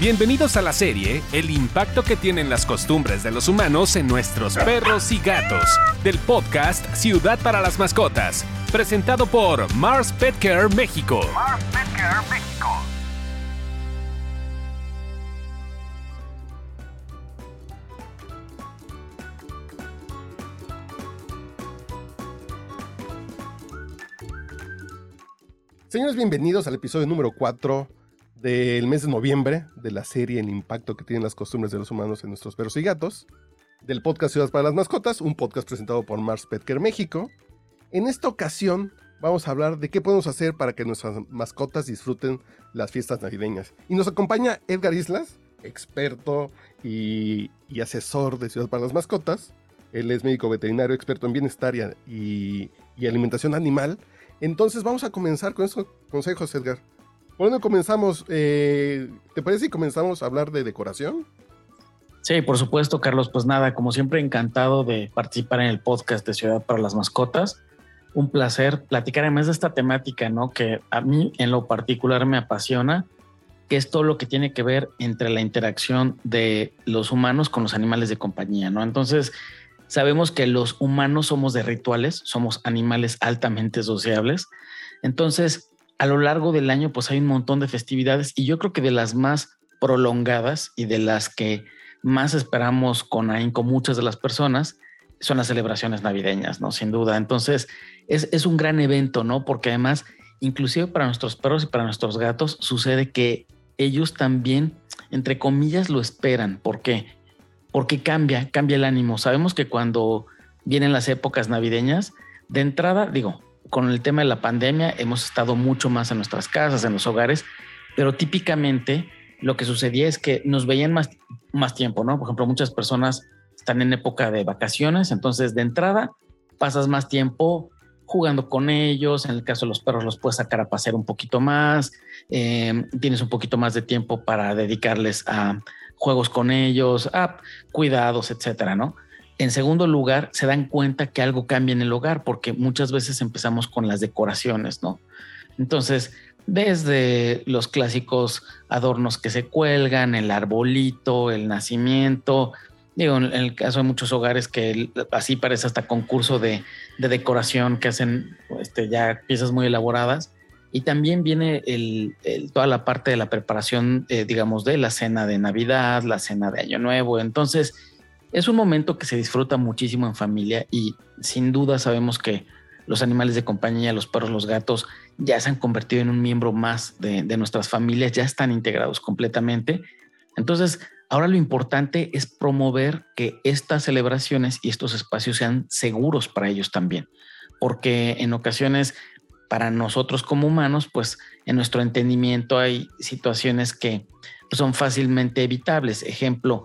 Bienvenidos a la serie El impacto que tienen las costumbres de los humanos en nuestros perros y gatos, del podcast Ciudad para las Mascotas, presentado por Mars Pet Care México. Mars Pet Care México. Señores, bienvenidos al episodio número 4 del mes de noviembre de la serie El impacto que tienen las costumbres de los humanos en nuestros perros y gatos, del podcast Ciudades para las Mascotas, un podcast presentado por Mars Petker México. En esta ocasión vamos a hablar de qué podemos hacer para que nuestras mascotas disfruten las fiestas navideñas. Y nos acompaña Edgar Islas, experto y, asesor de Ciudad para las Mascotas. Él es médico veterinario, experto en bienestar y alimentación animal entonces vamos a comenzar con estos consejos, Edgar. ¿Por dónde comenzamos? Eh, ¿Te parece si comenzamos a hablar de decoración? Sí, por supuesto, Carlos. Pues nada, como siempre, encantado de participar en el podcast de Ciudad para las Mascotas. Un placer platicar además de esta temática, ¿no? Que a mí en lo particular me apasiona, que es todo lo que tiene que ver entre la interacción de los humanos con los animales de compañía, ¿no? Entonces, Sabemos que los humanos somos de rituales, somos animales altamente sociables. Entonces, a lo largo del año, pues hay un montón de festividades y yo creo que de las más prolongadas y de las que más esperamos con ahínco muchas de las personas son las celebraciones navideñas, ¿no? Sin duda. Entonces, es, es un gran evento, ¿no? Porque además, inclusive para nuestros perros y para nuestros gatos, sucede que ellos también, entre comillas, lo esperan. ¿Por qué? porque cambia, cambia el ánimo. Sabemos que cuando vienen las épocas navideñas, de entrada, digo, con el tema de la pandemia hemos estado mucho más en nuestras casas, en los hogares, pero típicamente lo que sucedía es que nos veían más, más tiempo, ¿no? Por ejemplo, muchas personas están en época de vacaciones, entonces de entrada pasas más tiempo jugando con ellos, en el caso de los perros los puedes sacar a pasear un poquito más, eh, tienes un poquito más de tiempo para dedicarles a, juegos con ellos, cuidados, etcétera, ¿no? En segundo lugar, se dan cuenta que algo cambia en el hogar porque muchas veces empezamos con las decoraciones, ¿no? Entonces, desde los clásicos adornos que se cuelgan, el arbolito, el nacimiento, digo, en el caso de muchos hogares que así parece hasta concurso de, de decoración que hacen este, ya piezas muy elaboradas, y también viene toda la parte de la preparación, eh, digamos, de la cena de Navidad, la cena de Año Nuevo. Entonces, es un momento que se disfruta muchísimo en familia y sin duda sabemos que los animales de compañía, los perros, los gatos, ya se han convertido en un miembro más de, nuestras familias, ya están integrados completamente. Entonces, ahora lo importante es promover que estas celebraciones y estos espacios sean seguros para ellos también, porque en ocasiones para nosotros como humanos, pues en nuestro entendimiento hay situaciones que son fácilmente evitables. Ejemplo,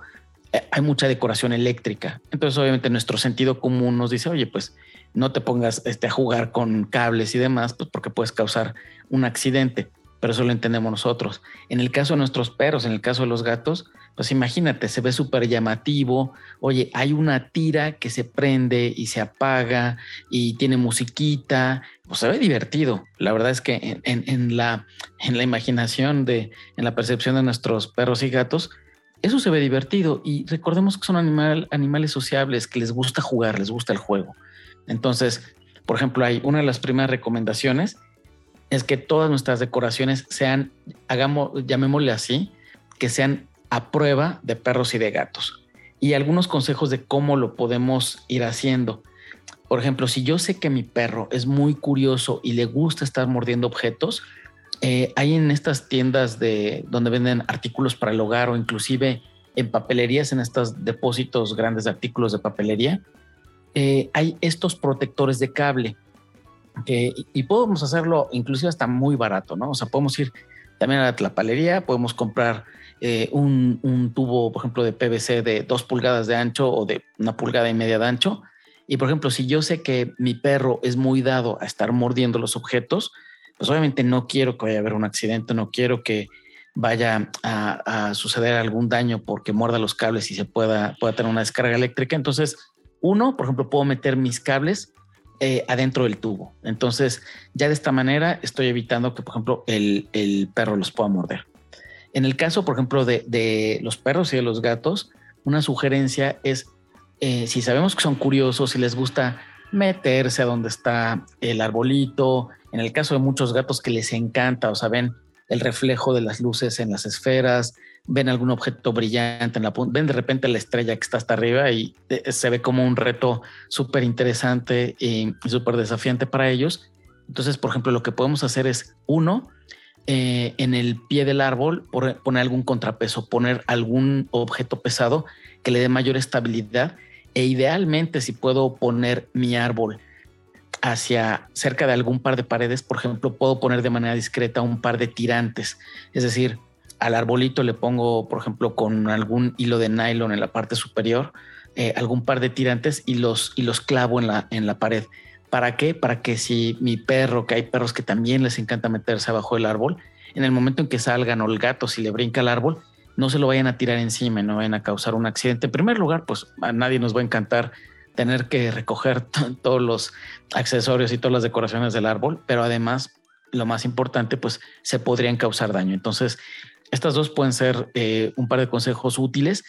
hay mucha decoración eléctrica. Entonces, obviamente, nuestro sentido común nos dice, oye, pues no te pongas este, a jugar con cables y demás, pues porque puedes causar un accidente. Pero eso lo entendemos nosotros. En el caso de nuestros perros, en el caso de los gatos, pues imagínate, se ve súper llamativo. Oye, hay una tira que se prende y se apaga y tiene musiquita. Pues se ve divertido. La verdad es que en, la, en la imaginación, de, en la percepción de nuestros perros y gatos, eso se ve divertido. Y recordemos que son animal, animales sociables que les gusta jugar, les gusta el juego. Entonces, por ejemplo, hay una de las primeras recomendaciones es que todas nuestras decoraciones sean, hagamos, llamémosle así, que sean a prueba de perros y de gatos. Y algunos consejos de cómo lo podemos ir haciendo. Por ejemplo, si yo sé que mi perro es muy curioso y le gusta estar mordiendo objetos, eh, hay en estas tiendas de donde venden artículos para el hogar o inclusive en papelerías, en estos depósitos grandes de artículos de papelería, eh, hay estos protectores de cable que, y podemos hacerlo inclusive hasta muy barato, ¿no? O sea, podemos ir también a la palería, podemos comprar eh, un, tubo, por ejemplo, de PVC de dos pulgadas de ancho o de una pulgada y media de ancho. Y, por ejemplo, si yo sé que mi perro es muy dado a estar mordiendo los objetos, pues obviamente no quiero que vaya a haber un accidente, no quiero que vaya a, suceder algún daño porque muerda los cables y se pueda, pueda tener una descarga eléctrica. Entonces, uno, por ejemplo, puedo meter mis cables eh, adentro del tubo. Entonces, ya de esta manera estoy evitando que, por ejemplo, el, el perro los pueda morder. En el caso, por ejemplo, de, los perros y de los gatos, una sugerencia es, eh, si sabemos que son curiosos, si les gusta meterse a donde está el arbolito, en el caso de muchos gatos que les encanta, o sea, ven el reflejo de las luces en las esferas, ven algún objeto brillante en la punta, ven de repente la estrella que está hasta arriba y eh, se ve como un reto súper interesante y súper desafiante para ellos. Entonces, por ejemplo, lo que podemos hacer es, uno, eh, en el pie del árbol, poner algún contrapeso, poner algún objeto pesado que le dé mayor estabilidad e idealmente si puedo poner mi árbol hacia cerca de algún par de paredes, por ejemplo, puedo poner de manera discreta un par de tirantes, es decir, al arbolito le pongo, por ejemplo, con algún hilo de nylon en la parte superior, eh, algún par de tirantes y los, y los clavo en la, en la pared. ¿Para qué? Para que si mi perro, que hay perros que también les encanta meterse abajo del árbol, en el momento en que salgan o el gato, si le brinca el árbol, no se lo vayan a tirar encima, no vayan a causar un accidente. En primer lugar, pues a nadie nos va a encantar tener que recoger todos los accesorios y todas las decoraciones del árbol, pero además, lo más importante, pues se podrían causar daño. Entonces, estas dos pueden ser eh, un par de consejos útiles.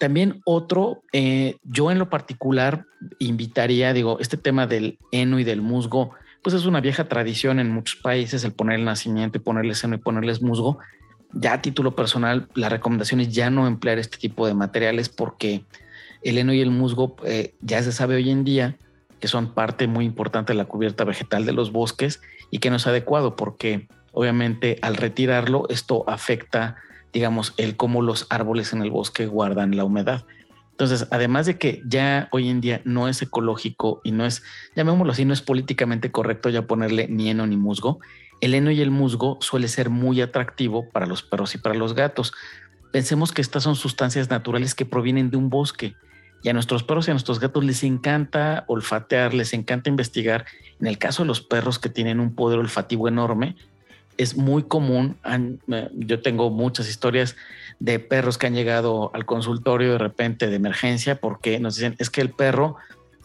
También otro, eh, yo en lo particular invitaría, digo, este tema del heno y del musgo, pues es una vieja tradición en muchos países el poner el nacimiento y ponerle seno y ponerles musgo. Ya a título personal, la recomendación es ya no emplear este tipo de materiales porque el heno y el musgo eh, ya se sabe hoy en día que son parte muy importante de la cubierta vegetal de los bosques y que no es adecuado porque obviamente al retirarlo esto afecta digamos, el cómo los árboles en el bosque guardan la humedad. Entonces, además de que ya hoy en día no es ecológico y no es, llamémoslo así, no es políticamente correcto ya ponerle ni heno ni musgo, el heno y el musgo suele ser muy atractivo para los perros y para los gatos. Pensemos que estas son sustancias naturales que provienen de un bosque y a nuestros perros y a nuestros gatos les encanta olfatear, les encanta investigar. En el caso de los perros que tienen un poder olfativo enorme, es muy común. Yo tengo muchas historias de perros que han llegado al consultorio de repente de emergencia porque nos dicen es que el perro,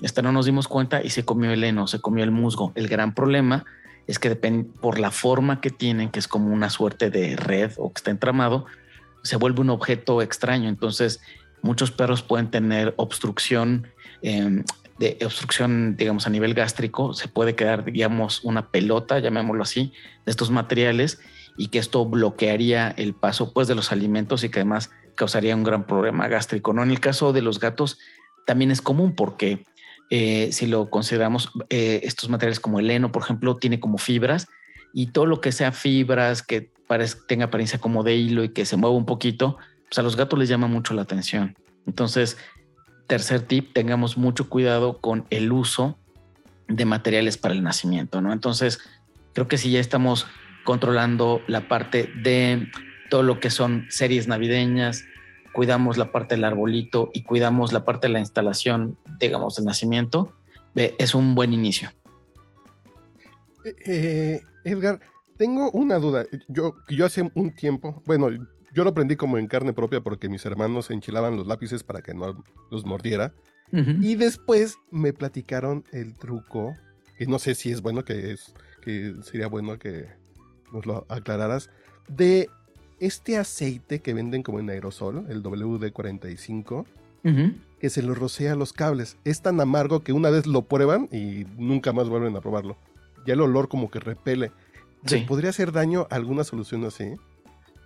esta no nos dimos cuenta y se comió el heno, se comió el musgo. El gran problema es que depende por la forma que tienen, que es como una suerte de red o que está entramado, se vuelve un objeto extraño. Entonces, muchos perros pueden tener obstrucción em, de obstrucción, digamos, a nivel gástrico, se puede quedar, digamos, una pelota, llamémoslo así, de estos materiales y que esto bloquearía el paso pues de los alimentos y que además causaría un gran problema gástrico. ¿no? En el caso de los gatos también es común porque eh, si lo consideramos, eh, estos materiales como el heno, por ejemplo, tiene como fibras y todo lo que sea fibras, que tenga apariencia como de hilo y que se mueva un poquito, pues a los gatos les llama mucho la atención. Entonces, tercer tip, tengamos mucho cuidado con el uso de materiales para el nacimiento, ¿no? Entonces, creo que si ya estamos controlando la parte de todo lo que son series navideñas, cuidamos la parte del arbolito y cuidamos la parte de la instalación, digamos, de nacimiento, es un buen inicio. Eh, eh, Edgar, tengo una duda. Yo, yo hace un tiempo, bueno, yo lo aprendí como en carne propia porque mis hermanos enchilaban los lápices para que no los mordiera. Y después me platicaron el truco, que no sé si es bueno, que, es, que sería bueno que nos lo aclararas, de este aceite que venden como en aerosol, el WD-45, que se lo rocea los cables. Es tan amargo que una vez lo prueban y nunca más vuelven a probarlo. Ya el olor como que repele. ¿Podría hacer daño alguna solución así?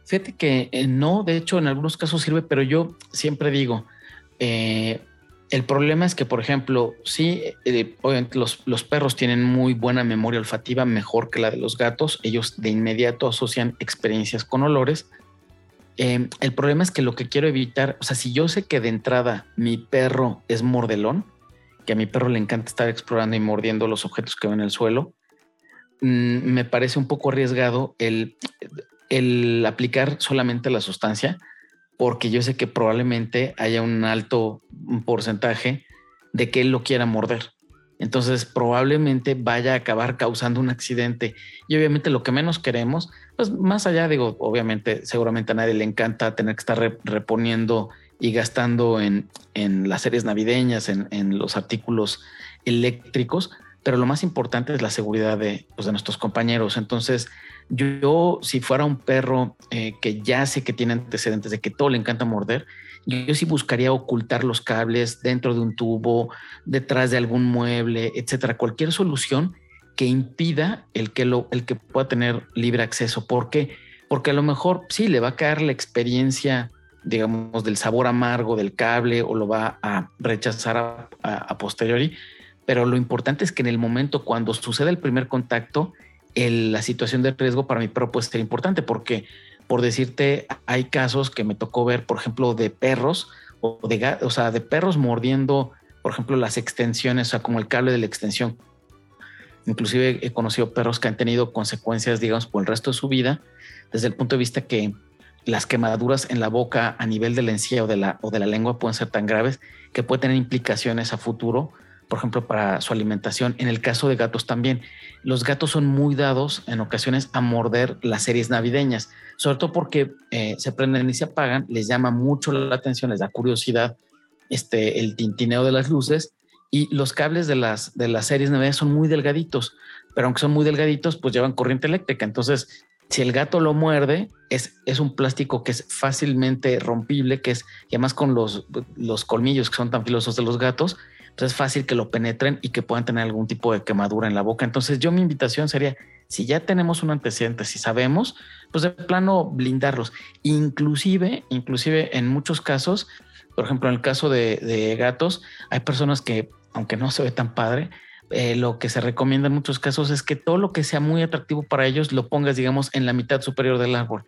Fíjate que eh, no, de hecho en algunos casos sirve, pero yo siempre digo, eh, el problema es que, por ejemplo, sí, eh, obviamente los, los, perros tienen muy buena memoria olfativa, mejor que la de los gatos, ellos de inmediato asocian experiencias con olores. el problema es que lo que quiero evitar, o sea, si yo sé que de entrada mi perro es mordelón, que a mi perro le encanta estar explorando y mordiendo los objetos que ven en el suelo, mm, me parece un poco arriesgado el el aplicar solamente la sustancia, porque yo sé que probablemente haya un alto porcentaje de que él lo quiera morder. Entonces probablemente vaya a acabar causando un accidente. Y obviamente lo que menos queremos, pues más allá, digo, obviamente seguramente a nadie le encanta tener que estar reponiendo y gastando en, las series navideñas, en, en, los artículos eléctricos, pero lo más importante es la seguridad de, pues, de nuestros compañeros. Entonces Yo, si fuera un perro eh, que ya sé que tiene antecedentes de que todo le encanta morder, yo, sí buscaría ocultar los cables dentro de un tubo, detrás de algún mueble, etcétera. Cualquier solución que impida el que, lo, el que pueda tener libre acceso. ¿Por qué? Porque a lo mejor sí le va a caer la experiencia, digamos, del sabor amargo del cable o lo va a rechazar a, posteriori. Pero lo importante es que en el momento cuando sucede el primer contacto, la situación de riesgo para mi perro puede ser importante porque, por decirte, hay casos que me tocó ver, por ejemplo, de perros o de, o sea, de perros mordiendo, por ejemplo, las extensiones, o sea, como el cable de la extensión. Inclusive he conocido perros que han tenido consecuencias, digamos, por el resto de su vida, desde el punto de vista que las quemaduras en la boca a nivel de la encía o de la, o de la lengua pueden ser tan graves que puede tener implicaciones a futuro, por ejemplo, para su alimentación. En el caso de gatos también, los gatos son muy dados en ocasiones a morder las series navideñas, sobre todo porque eh, se prenden y se apagan, les llama mucho la atención, les da curiosidad este, el tintineo de las luces y los cables de las, de las series navideñas son muy delgaditos, pero aunque son muy delgaditos, pues llevan corriente eléctrica. Entonces, si el gato lo muerde, es, es un plástico que es fácilmente rompible, que es, y además con los, los colmillos que son tan filosos de los gatos, pues es fácil que lo penetren y que puedan tener algún tipo de quemadura en la boca. Entonces, yo mi invitación sería, si ya tenemos un antecedente, si sabemos, pues de plano blindarlos. Inclusive, inclusive en muchos casos, por ejemplo, en el caso de, de gatos, hay personas que aunque no se ve tan padre, eh, lo que se recomienda en muchos casos es que todo lo que sea muy atractivo para ellos lo pongas, digamos, en la mitad superior del árbol.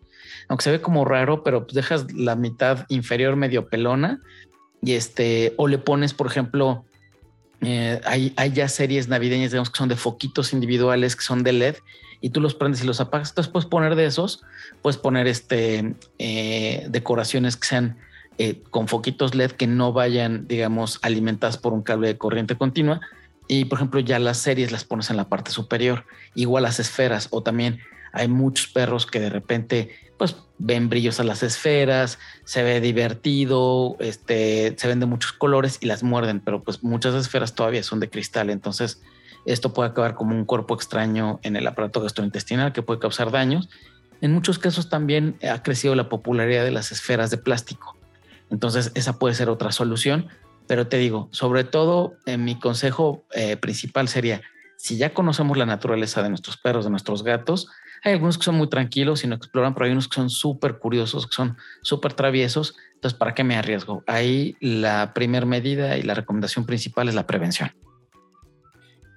Aunque se ve como raro, pero pues dejas la mitad inferior medio pelona y este, o le pones, por ejemplo, eh, hay, hay, ya series navideñas, digamos, que son de foquitos individuales, que son de LED, y tú los prendes y los apagas. Entonces puedes poner de esos, puedes poner este, eh, decoraciones que sean eh, con foquitos LED que no vayan, digamos, alimentadas por un cable de corriente continua. Y por ejemplo, ya las series las pones en la parte superior, igual las esferas, o también hay muchos perros que de repente pues ven brillos a las esferas, se ve divertido, este, se ven de muchos colores y las muerden, pero pues muchas esferas todavía son de cristal, entonces esto puede acabar como un cuerpo extraño en el aparato gastrointestinal que puede causar daños. En muchos casos también ha crecido la popularidad de las esferas de plástico. Entonces, esa puede ser otra solución. Pero te digo, sobre todo, en mi consejo eh, principal sería, si ya conocemos la naturaleza de nuestros perros, de nuestros gatos, hay algunos que son muy tranquilos y no exploran, pero hay unos que son súper curiosos, que son súper traviesos. Entonces, ¿para qué me arriesgo? Ahí la primera medida y la recomendación principal es la prevención.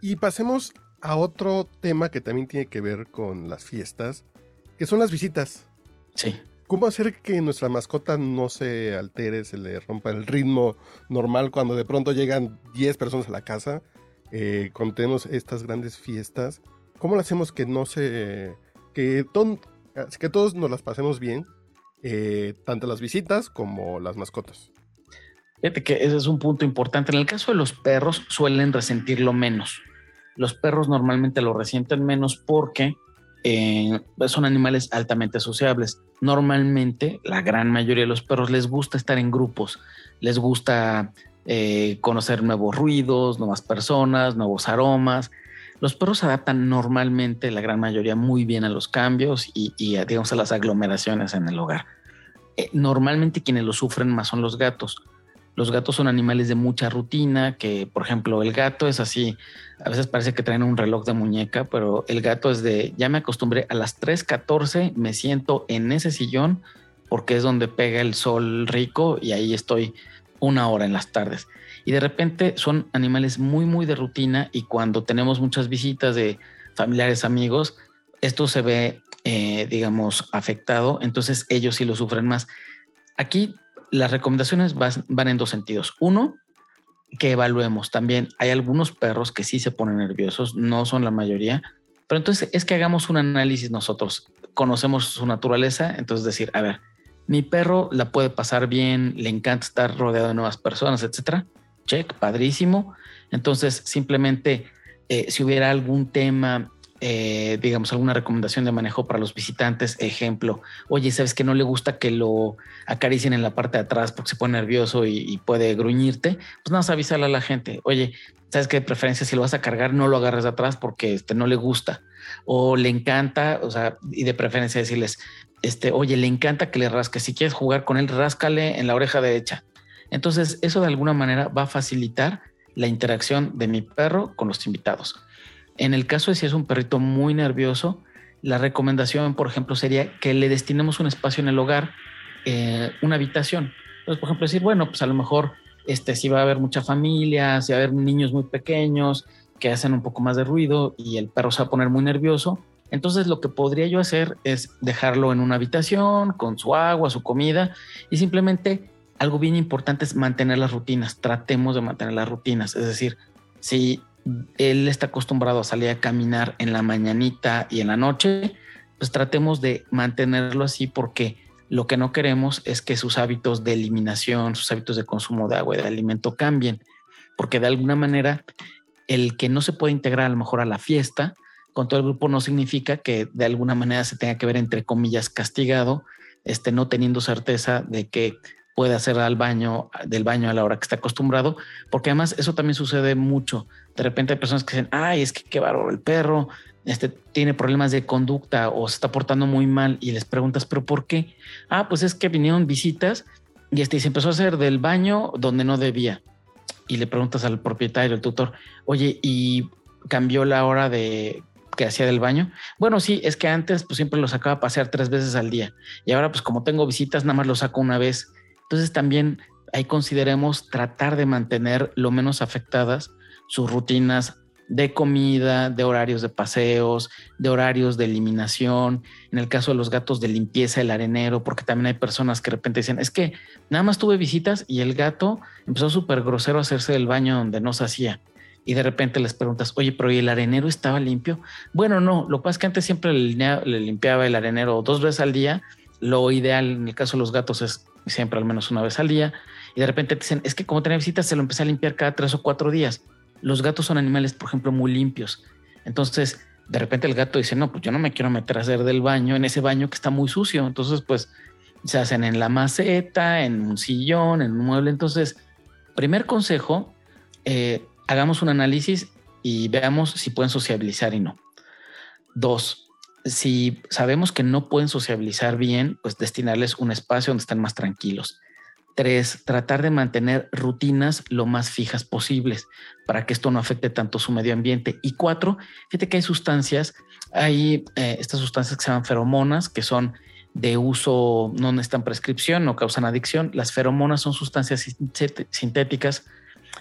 Y pasemos a otro tema que también tiene que ver con las fiestas, que son las visitas. Sí. ¿Cómo hacer que nuestra mascota no se altere, se le rompa el ritmo normal cuando de pronto llegan 10 personas a la casa? Eh, cuando tenemos estas grandes fiestas, ¿cómo lo hacemos que no se... que, que todos nos las pasemos bien, eh, tanto las visitas como las mascotas? Fíjate que ese es un punto importante. En el caso de los perros, suelen resentirlo menos. Los perros normalmente lo resienten menos porque eh, son animales altamente sociables. Normalmente, la gran mayoría de los perros les gusta estar en grupos, les gusta eh, conocer nuevos ruidos, nuevas personas, nuevos aromas. Los perros se adaptan normalmente, la gran mayoría, muy bien a los cambios y, digamos, a las aglomeraciones en el hogar. Eh, normalmente quienes lo sufren más son los gatos los gatos son animales de mucha rutina, que por ejemplo el gato es así, a veces parece que traen un reloj de muñeca, pero el gato es de, ya me acostumbré, a las 3.14 me siento en ese sillón porque es donde pega el sol rico y ahí estoy una hora en las tardes. Y de repente son animales muy, muy de rutina y cuando tenemos muchas visitas de familiares, amigos, esto se ve, eh, digamos, afectado, entonces ellos sí lo sufren más. Aquí las recomendaciones van, en dos sentidos. Uno, que evaluemos también. Hay algunos perros que sí se ponen nerviosos, no son la mayoría, pero entonces es que hagamos un análisis nosotros. Conocemos su naturaleza, entonces decir, a ver, mi perro la puede pasar bien, le encanta estar rodeado de nuevas personas, etcétera. Check, padrísimo. Entonces, simplemente, eh, si hubiera algún tema eh, digamos, alguna recomendación de manejo para los visitantes. Ejemplo, oye, ¿sabes que no le gusta que lo acaricien en la parte de atrás porque se pone nervioso y, puede gruñirte? Pues nada más avísale a la gente, oye, ¿sabes qué? De preferencia, si lo vas a cargar, no lo agarres de atrás porque este, no le gusta o le encanta, o sea, y de preferencia decirles, este, oye, le encanta que le rasque. Si quieres jugar con él, ráscale en la oreja derecha. Entonces, eso de alguna manera va a facilitar la interacción de mi perro con los invitados. En el caso de si es un perrito muy nervioso, la recomendación, por ejemplo, sería que le destinemos un espacio en el hogar, eh, una habitación. Entonces, por ejemplo, decir, bueno, pues a lo mejor este, si va a haber mucha familia, si va a haber niños muy pequeños que hacen un poco más de ruido y el perro se va a poner muy nervioso, entonces lo que podría yo hacer es dejarlo en una habitación con su agua, su comida y simplemente algo bien importante es mantener las rutinas. Tratemos de mantener las rutinas. Es decir, si él está acostumbrado a salir a caminar en la mañanita y en la noche, pues tratemos de mantenerlo así porque lo que no queremos es que sus hábitos de eliminación, sus hábitos de consumo de agua y de alimento cambien, porque de alguna manera el que no se puede integrar a lo mejor a la fiesta con todo el grupo no significa que de alguna manera se tenga que ver entre comillas castigado, este, no teniendo certeza de que puede hacer al baño, del baño a la hora que está acostumbrado, porque además eso también sucede mucho. De repente hay personas que dicen, ay, es que qué bárbaro el perro, este, tiene problemas de conducta o se está portando muy mal y les preguntas, pero ¿por qué? Ah, pues es que vinieron visitas y este, se empezó a hacer del baño donde no debía. Y le preguntas al propietario, el tutor, oye, ¿y cambió la hora de que hacía del baño? Bueno, sí, es que antes pues siempre lo sacaba a pasear tres veces al día y ahora pues como tengo visitas nada más lo saco una vez entonces también ahí consideremos tratar de mantener lo menos afectadas sus rutinas de comida, de horarios de paseos, de horarios de eliminación, en el caso de los gatos de limpieza el arenero, porque también hay personas que de repente dicen, es que nada más tuve visitas y el gato empezó súper grosero a hacerse del baño donde no se hacía. Y de repente les preguntas, oye, pero ¿y el arenero estaba limpio? Bueno, no, lo que pasa es que antes siempre le limpiaba el arenero dos veces al día. Lo ideal en el caso de los gatos es siempre al menos una vez al día, y de repente te dicen, es que como tenía visitas, se lo empecé a limpiar cada tres o cuatro días. Los gatos son animales, por ejemplo, muy limpios. Entonces, de repente el gato dice, no, pues yo no me quiero meter a hacer del baño, en ese baño que está muy sucio. Entonces, pues se hacen en la maceta, en un sillón, en un mueble. Entonces, primer consejo, eh, hagamos un análisis y veamos si pueden sociabilizar y no. Dos, si sabemos que no pueden sociabilizar bien, pues destinarles un espacio donde estén más tranquilos. Tres, tratar de mantener rutinas lo más fijas posibles para que esto no afecte tanto su medio ambiente. Y cuatro, fíjate que hay sustancias, hay eh, estas sustancias que se llaman feromonas, que son de uso, no necesitan prescripción, no causan adicción. Las feromonas son sustancias sintéticas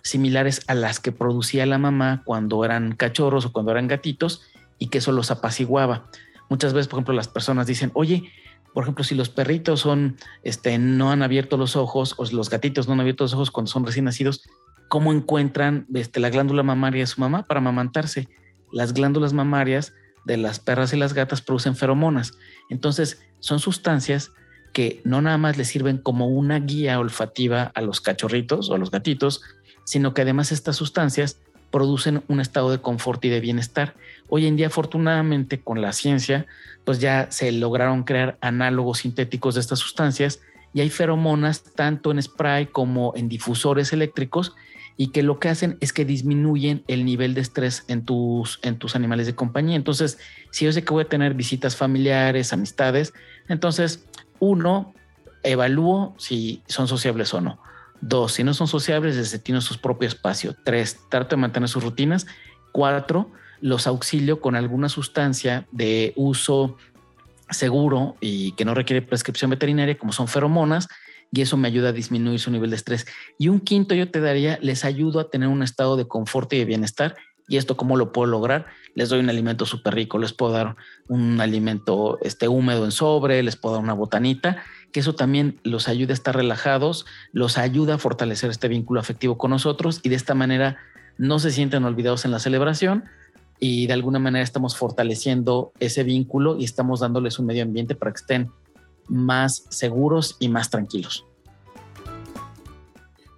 similares a las que producía la mamá cuando eran cachorros o cuando eran gatitos y que eso los apaciguaba. Muchas veces, por ejemplo, las personas dicen, oye, por ejemplo, si los perritos son, este, no han abierto los ojos o los gatitos no han abierto los ojos cuando son recién nacidos, ¿cómo encuentran este, la glándula mamaria de su mamá para amamantarse? Las glándulas mamarias de las perras y las gatas producen feromonas. Entonces, son sustancias que no nada más les sirven como una guía olfativa a los cachorritos o a los gatitos, sino que además estas sustancias producen un estado de confort y de bienestar. Hoy en día, afortunadamente, con la ciencia, pues ya se lograron crear análogos sintéticos de estas sustancias y hay feromonas tanto en spray como en difusores eléctricos y que lo que hacen es que disminuyen el nivel de estrés en tus, en tus animales de compañía. Entonces, si yo sé que voy a tener visitas familiares, amistades, entonces, uno, evalúo si son sociables o no. Dos, si no son sociables, desde tienen su propio espacio. Tres, trato de mantener sus rutinas. Cuatro, los auxilio con alguna sustancia de uso seguro y que no requiere prescripción veterinaria, como son feromonas, y eso me ayuda a disminuir su nivel de estrés. Y un quinto yo te daría, les ayudo a tener un estado de confort y de bienestar. ¿Y esto cómo lo puedo lograr? Les doy un alimento súper rico, les puedo dar un alimento este, húmedo en sobre, les puedo dar una botanita que eso también los ayuda a estar relajados, los ayuda a fortalecer este vínculo afectivo con nosotros y de esta manera no se sienten olvidados en la celebración y de alguna manera estamos fortaleciendo ese vínculo y estamos dándoles un medio ambiente para que estén más seguros y más tranquilos.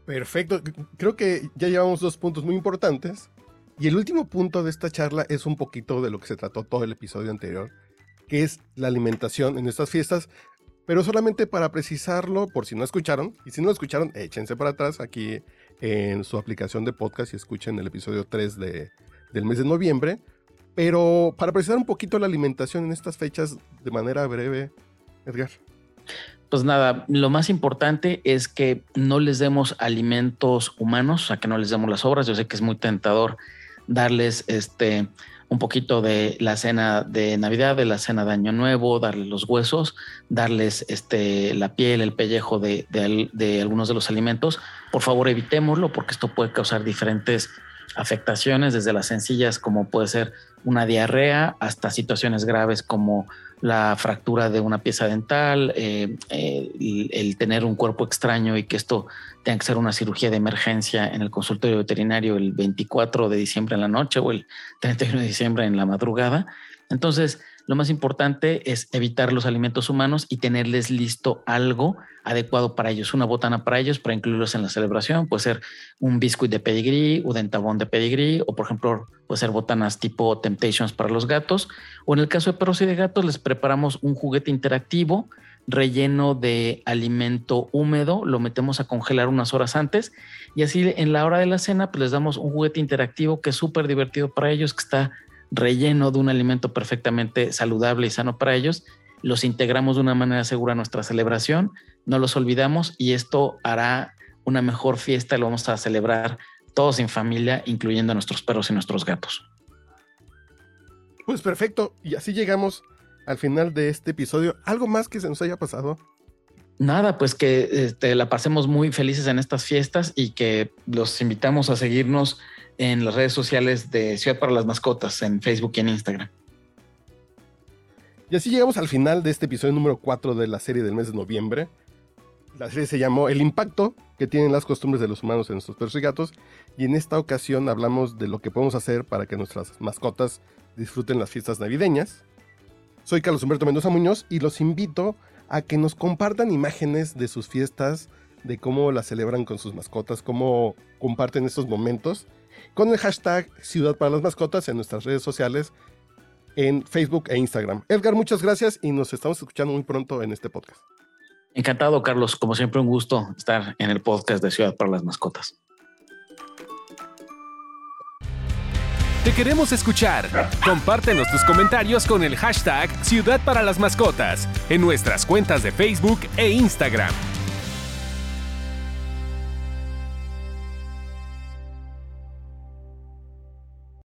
Perfecto, creo que ya llevamos dos puntos muy importantes Y el último punto de esta charla es un poquito de lo que se trató todo el episodio anterior, que es la alimentación en estas fiestas, pero solamente para precisarlo, por si no escucharon, y si no lo escucharon, échense para atrás aquí en su aplicación de podcast y escuchen el episodio 3 de, del mes de noviembre. Pero para precisar un poquito la alimentación en estas fechas de manera breve, Edgar. Pues nada, lo más importante es que no les demos alimentos humanos, o sea, que no les demos las obras. Yo sé que es muy tentador darles este un poquito de la cena de Navidad, de la cena de Año Nuevo, darles los huesos, darles este, la piel, el pellejo de, de, algunos de los alimentos. Por favor, evitémoslo porque esto puede causar diferentes afectaciones, desde las sencillas como puede ser una diarrea hasta situaciones graves como la fractura de una pieza dental, eh, eh, el, tener un cuerpo extraño y que esto tenga que ser una cirugía de emergencia en el consultorio veterinario el 24 de diciembre en la noche o el 31 de diciembre en la madrugada. Entonces, lo más importante es evitar los alimentos humanos y tenerles listo algo adecuado para ellos, una botana para ellos para incluirlos en la celebración. Puede ser un biscuit de pedigree o dentabón de pedigree, o por ejemplo, puede ser botanas tipo Temptations para los gatos. O en el caso de perros y de gatos, les preparamos un juguete interactivo relleno de alimento húmedo, lo metemos a congelar unas horas antes y así en la hora de la cena pues les damos un juguete interactivo que es súper divertido para ellos, que está relleno de un alimento perfectamente saludable y sano para ellos, los integramos de una manera segura a nuestra celebración, no los olvidamos y esto hará una mejor fiesta, lo vamos a celebrar todos en familia, incluyendo a nuestros perros y nuestros gatos. Pues perfecto, y así llegamos al final de este episodio. ¿Algo más que se nos haya pasado? Nada, pues que este, la pasemos muy felices en estas fiestas y que los invitamos a seguirnos en las redes sociales de Ciudad para las Mascotas, en Facebook y en Instagram. Y así llegamos al final de este episodio número 4 de la serie del mes de noviembre. La serie se llamó El impacto que tienen las costumbres de los humanos en nuestros perros y gatos. Y en esta ocasión hablamos de lo que podemos hacer para que nuestras mascotas disfruten las fiestas navideñas. Soy Carlos Humberto Mendoza Muñoz y los invito a que nos compartan imágenes de sus fiestas, de cómo las celebran con sus mascotas, cómo comparten estos momentos con el hashtag Ciudad para las Mascotas en nuestras redes sociales, en Facebook e Instagram. Edgar, muchas gracias y nos estamos escuchando muy pronto en este podcast. Encantado, Carlos. Como siempre, un gusto estar en el podcast de Ciudad para las Mascotas. Te queremos escuchar. Compártenos tus comentarios con el hashtag Ciudad para las Mascotas en nuestras cuentas de Facebook e Instagram.